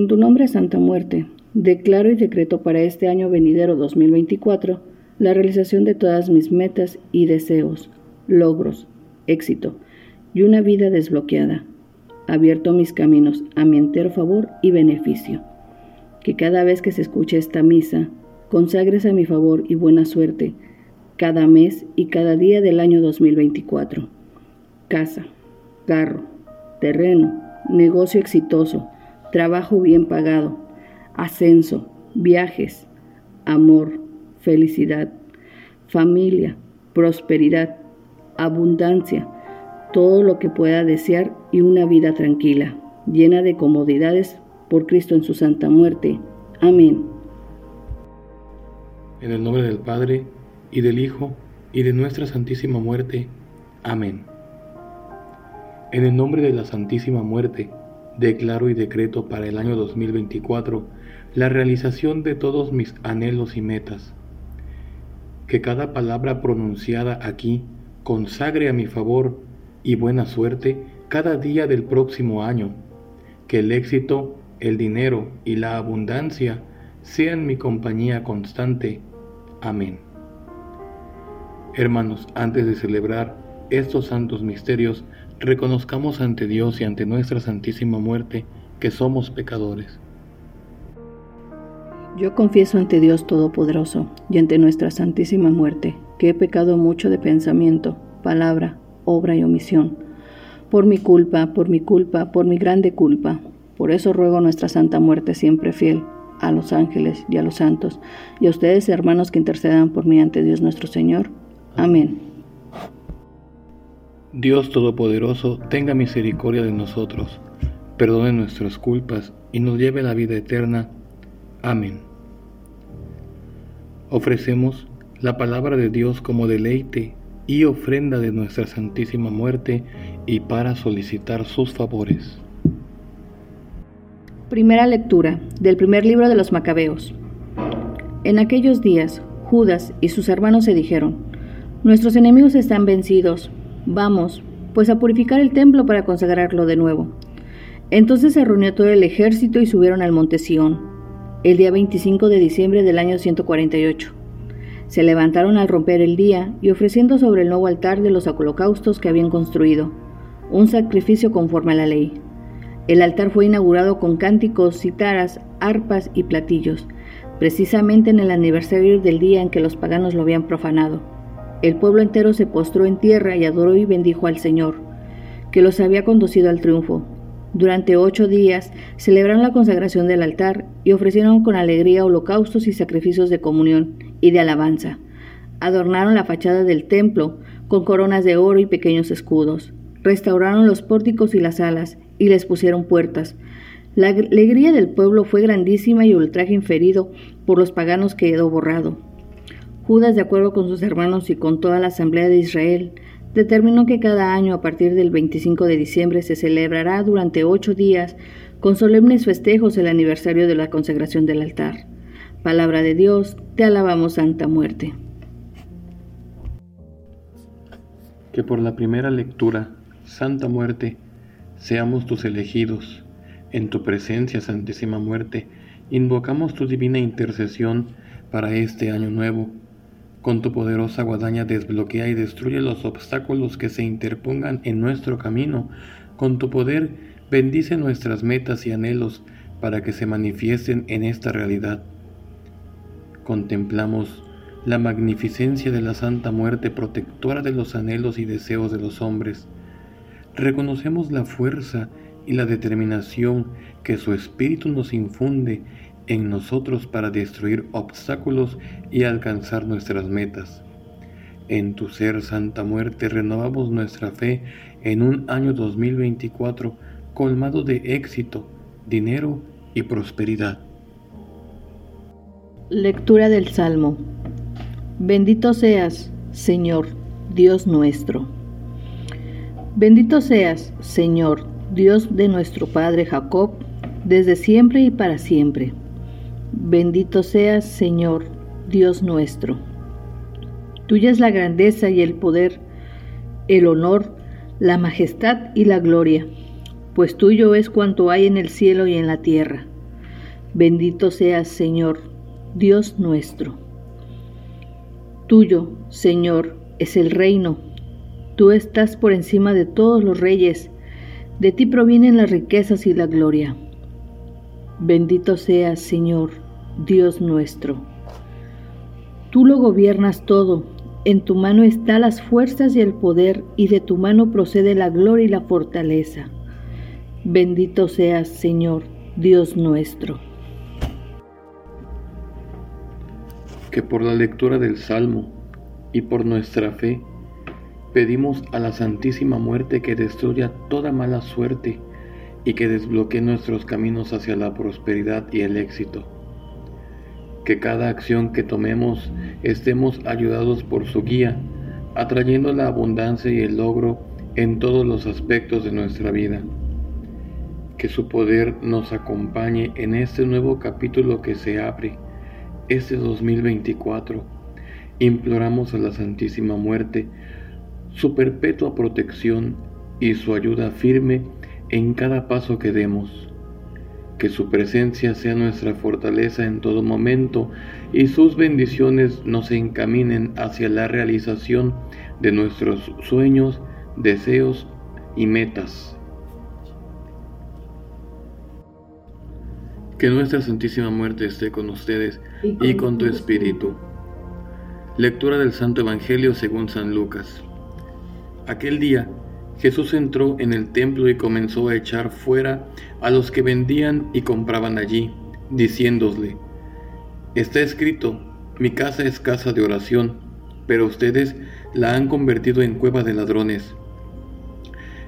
En tu nombre, Santa Muerte, declaro y decreto para este año venidero 2024 la realización de todas mis metas y deseos, logros, éxito y una vida desbloqueada. Abierto mis caminos a mi entero favor y beneficio. Que cada vez que se escuche esta misa, consagres a mi favor y buena suerte cada mes y cada día del año 2024. Casa, carro, terreno, negocio exitoso, trabajo bien pagado, ascenso, viajes, amor, felicidad, familia, prosperidad, abundancia, todo lo que pueda desear y una vida tranquila, llena de comodidades por Cristo en su santa muerte. Amén. En el nombre del Padre, y del Hijo, y de nuestra Santísima Muerte. Amén. En el nombre de la Santísima Muerte, declaro y decreto para el año 2024 la realización de todos mis anhelos y metas. Que cada palabra pronunciada aquí consagre a mi favor y buena suerte cada día del próximo año. Que el éxito, el dinero y la abundancia sean mi compañía constante. Amén. Hermanos, antes de celebrar estos santos misterios, reconozcamos ante Dios y ante nuestra Santísima Muerte que somos pecadores. Yo confieso ante Dios Todopoderoso y ante nuestra Santísima Muerte que he pecado mucho de pensamiento, palabra, obra y omisión. Por mi culpa, por mi culpa, por mi grande culpa. Por eso ruego a nuestra Santa Muerte siempre fiel, a los ángeles y a los santos, y a ustedes hermanos que intercedan por mí ante Dios nuestro Señor Amén. Dios Todopoderoso, tenga misericordia de nosotros, perdone nuestras culpas y nos lleve a la vida eterna. Amén. Ofrecemos la palabra de Dios como deleite y ofrenda de nuestra Santísima Muerte y para solicitar sus favores. Primera lectura del primer libro de los Macabeos. En aquellos días, Judas y sus hermanos se dijeron, Nuestros enemigos están vencidos. Vamos, pues a purificar el templo para consagrarlo de nuevo. Entonces se reunió todo el ejército y subieron al monte Sión, el día 25 de diciembre del año 148. Se levantaron al romper el día y ofreciendo sobre el nuevo altar de los holocaustos que habían construido, un sacrificio conforme a la ley. El altar fue inaugurado con cánticos, citaras, arpas y platillos, precisamente en el aniversario del día en que los paganos lo habían profanado. El pueblo entero se postró en tierra y adoró y bendijo al Señor, que los había conducido al triunfo. Durante ocho días celebraron la consagración del altar y ofrecieron con alegría holocaustos y sacrificios de comunión y de alabanza. Adornaron la fachada del templo con coronas de oro y pequeños escudos. Restauraron los pórticos y las alas y les pusieron puertas. La alegría del pueblo fue grandísima y el ultraje inferido por los paganos quedó borrado. Judas, de acuerdo con sus hermanos y con toda la Asamblea de Israel, determinó que cada año a partir del 25 de diciembre se celebrará durante ocho días con solemnes festejos el aniversario de la consagración del altar. Palabra de Dios, te alabamos Santa Muerte. Que por la primera lectura, Santa Muerte, seamos tus elegidos. En tu presencia, Santísima Muerte, invocamos tu divina intercesión para este año nuevo con tu poderosa guadaña desbloquea y destruye los obstáculos que se interpongan en nuestro camino. Con tu poder bendice nuestras metas y anhelos para que se manifiesten en esta realidad. Contemplamos la magnificencia de la Santa Muerte protectora de los anhelos y deseos de los hombres. Reconocemos la fuerza y la determinación que su espíritu nos infunde en nosotros para destruir obstáculos y alcanzar nuestras metas. En tu ser, Santa Muerte, renovamos nuestra fe en un año 2024 colmado de éxito, dinero y prosperidad. Lectura del Salmo. Bendito seas, Señor, Dios nuestro. Bendito seas, Señor, Dios de nuestro Padre Jacob, desde siempre y para siempre. Bendito seas, Señor, Dios nuestro. Tuya es la grandeza y el poder, el honor, la majestad y la gloria, pues tuyo es cuanto hay en el cielo y en la tierra. Bendito seas, Señor, Dios nuestro. Tuyo, Señor, es el reino. Tú estás por encima de todos los reyes. De ti provienen las riquezas y la gloria. Bendito seas, Señor, Dios nuestro. Tú lo gobiernas todo. En tu mano están las fuerzas y el poder, y de tu mano procede la gloria y la fortaleza. Bendito seas, Señor, Dios nuestro. Que por la lectura del Salmo y por nuestra fe, pedimos a la Santísima Muerte que destruya toda mala suerte y que desbloquee nuestros caminos hacia la prosperidad y el éxito. Que cada acción que tomemos estemos ayudados por su guía, atrayendo la abundancia y el logro en todos los aspectos de nuestra vida. Que su poder nos acompañe en este nuevo capítulo que se abre, este 2024. Imploramos a la Santísima Muerte su perpetua protección y su ayuda firme en cada paso que demos. Que su presencia sea nuestra fortaleza en todo momento y sus bendiciones nos encaminen hacia la realización de nuestros sueños, deseos y metas. Que nuestra Santísima Muerte esté con ustedes y con, tu espíritu. Lectura del Santo Evangelio según San Lucas. Aquel día Jesús entró en el templo y comenzó a echar fuera a los que vendían y compraban allí, diciéndole, Está escrito, mi casa es casa de oración, pero ustedes la han convertido en cueva de ladrones.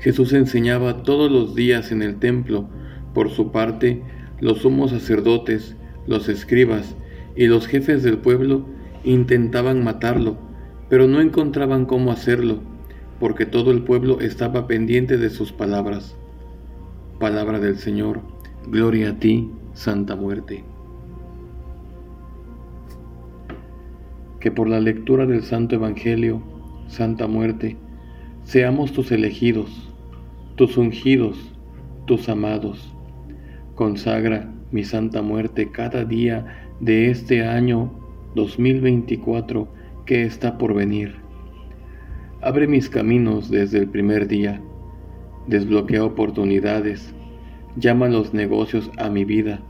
Jesús enseñaba todos los días en el templo. Por su parte, los sumos sacerdotes, los escribas y los jefes del pueblo intentaban matarlo, pero no encontraban cómo hacerlo porque todo el pueblo estaba pendiente de sus palabras. Palabra del Señor, gloria a ti, Santa Muerte. Que por la lectura del Santo Evangelio, Santa Muerte, seamos tus elegidos, tus ungidos, tus amados. Consagra mi Santa Muerte cada día de este año 2024 que está por venir Abre mis caminos desde el primer día, desbloquea oportunidades, llama los negocios a mi vida,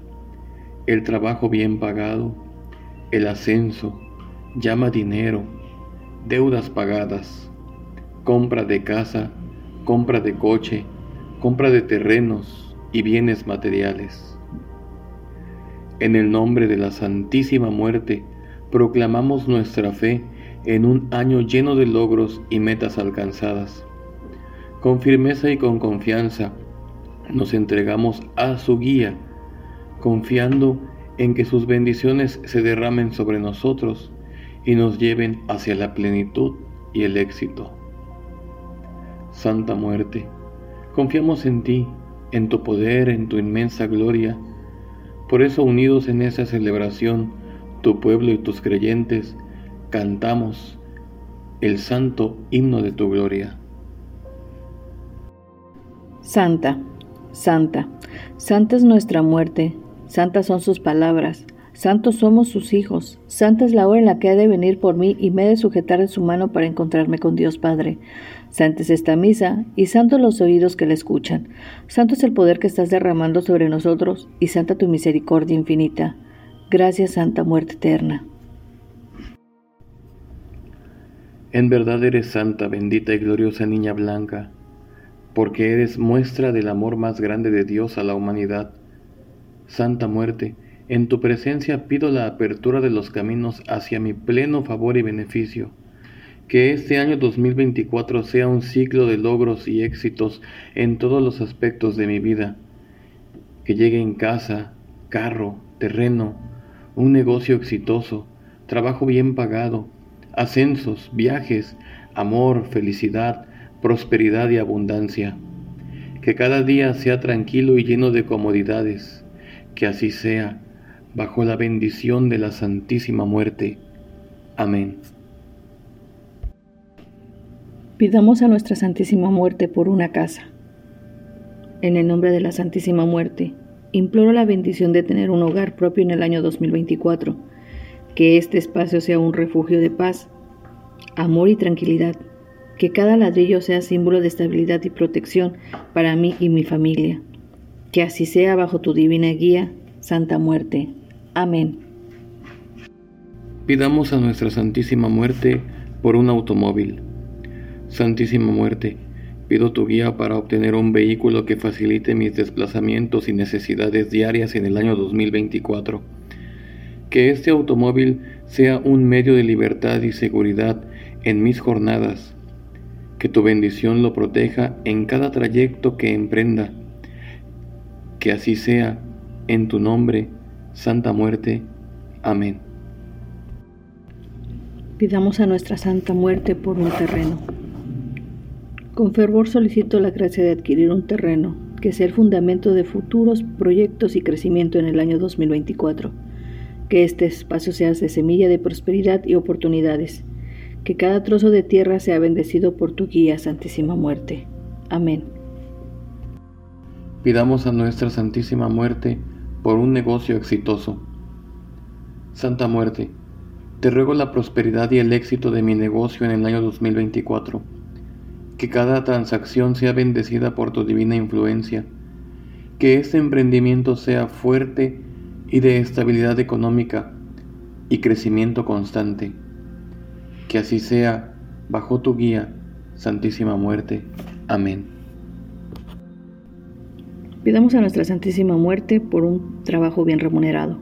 el trabajo bien pagado, el ascenso, llama dinero, deudas pagadas, compra de casa, compra de coche, compra de terrenos y bienes materiales. En el nombre de la Santísima Muerte, proclamamos nuestra fe en un año lleno de logros y metas alcanzadas. Con firmeza y con confianza nos entregamos a su guía, confiando en que sus bendiciones se derramen sobre nosotros y nos lleven hacia la plenitud y el éxito. Santa Muerte, confiamos en ti, en tu poder, en tu inmensa gloria. Por eso unidos en esa celebración, tu pueblo y tus creyentes, cantamos el santo himno de tu gloria. Santa, Santa, Santa es nuestra muerte, santas son sus palabras, santos somos sus hijos, santa es la hora en la que ha de venir por mí y me ha de sujetar en su mano para encontrarme con Dios Padre. Santa es esta misa y santos los oídos que la escuchan. Santo es el poder que estás derramando sobre nosotros y santa tu misericordia infinita. Gracias, Santa Muerte Eterna. En verdad eres santa, bendita y gloriosa niña blanca, porque eres muestra del amor más grande de Dios a la humanidad. Santa muerte, en tu presencia pido la apertura de los caminos hacia mi pleno favor y beneficio. Que este año 2024 sea un ciclo de logros y éxitos en todos los aspectos de mi vida. Que llegue en casa, carro, terreno, un negocio exitoso, trabajo bien pagado, ascensos, viajes, amor, felicidad, prosperidad y abundancia. Que cada día sea tranquilo y lleno de comodidades. Que así sea, bajo la bendición de la Santísima Muerte. Amén. Pidamos a nuestra Santísima Muerte por una casa. En el nombre de la Santísima Muerte, imploro la bendición de tener un hogar propio en el año 2024, que este espacio sea un refugio de paz, amor y tranquilidad, que cada ladrillo sea símbolo de estabilidad y protección para mí y mi familia. Que así sea bajo tu divina guía, Santa Muerte. Amén. Pidamos a nuestra Santísima Muerte por un automóvil. Santísima Muerte, pido tu guía para obtener un vehículo que facilite mis desplazamientos y necesidades diarias en el año 2024. Que este automóvil sea un medio de libertad y seguridad en mis jornadas. Que tu bendición lo proteja en cada trayecto que emprenda. Que así sea, en tu nombre, Santa Muerte. Amén. Pidamos a nuestra Santa Muerte por un terreno. Con fervor solicito la gracia de adquirir un terreno que sea el fundamento de futuros proyectos y crecimiento en el año 2024. Que este espacio sea de semilla de prosperidad y oportunidades. Que cada trozo de tierra sea bendecido por tu guía, Santísima Muerte. Amén. Pidamos a nuestra Santísima Muerte por un negocio exitoso. Santa Muerte, te ruego la prosperidad y el éxito de mi negocio en el año 2024. Que cada transacción sea bendecida por tu divina influencia. Que este emprendimiento sea fuerte y de estabilidad económica y crecimiento constante. Que así sea, bajo tu guía, Santísima Muerte. Amén. Pidamos a nuestra Santísima Muerte por un trabajo bien remunerado.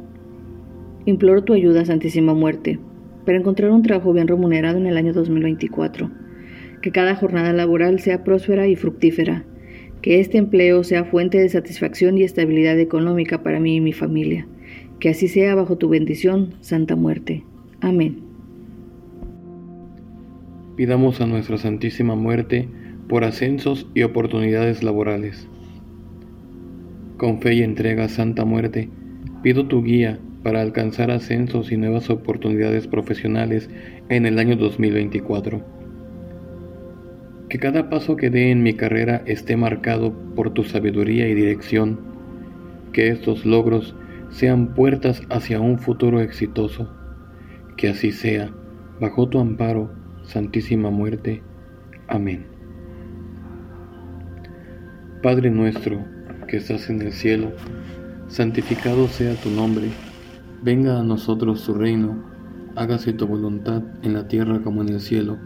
Imploro tu ayuda, Santísima Muerte, para encontrar un trabajo bien remunerado en el año 2024. Que cada jornada laboral sea próspera y fructífera. Que este empleo sea fuente de satisfacción y estabilidad económica para mí y mi familia. Que así sea bajo tu bendición, Santa Muerte. Amén. Pidamos a nuestra Santísima Muerte por ascensos y oportunidades laborales. Con fe y entrega, Santa Muerte, pido tu guía para alcanzar ascensos y nuevas oportunidades profesionales en el año 2024. Que cada paso que dé en mi carrera esté marcado por tu sabiduría y dirección. Que estos logros sean puertas hacia un futuro exitoso. Que así sea, bajo tu amparo, Santísima Muerte. Amén. Padre nuestro, que estás en el cielo, santificado sea tu nombre Venga a nosotros tu reino, hágase tu voluntad en la tierra como en el cielo.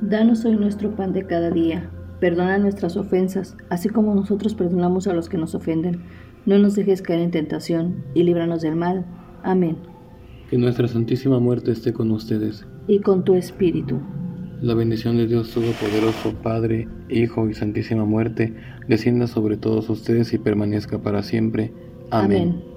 Danos hoy nuestro pan de cada día. Perdona nuestras ofensas, así como nosotros perdonamos a los que nos ofenden. No nos dejes caer en tentación y líbranos del mal. Amén. Que nuestra Santísima Muerte esté con ustedes. Y con tu espíritu. La bendición de Dios Todopoderoso, Padre, Hijo y Santísima Muerte, descienda sobre todos ustedes y permanezca para siempre. Amén. Amén.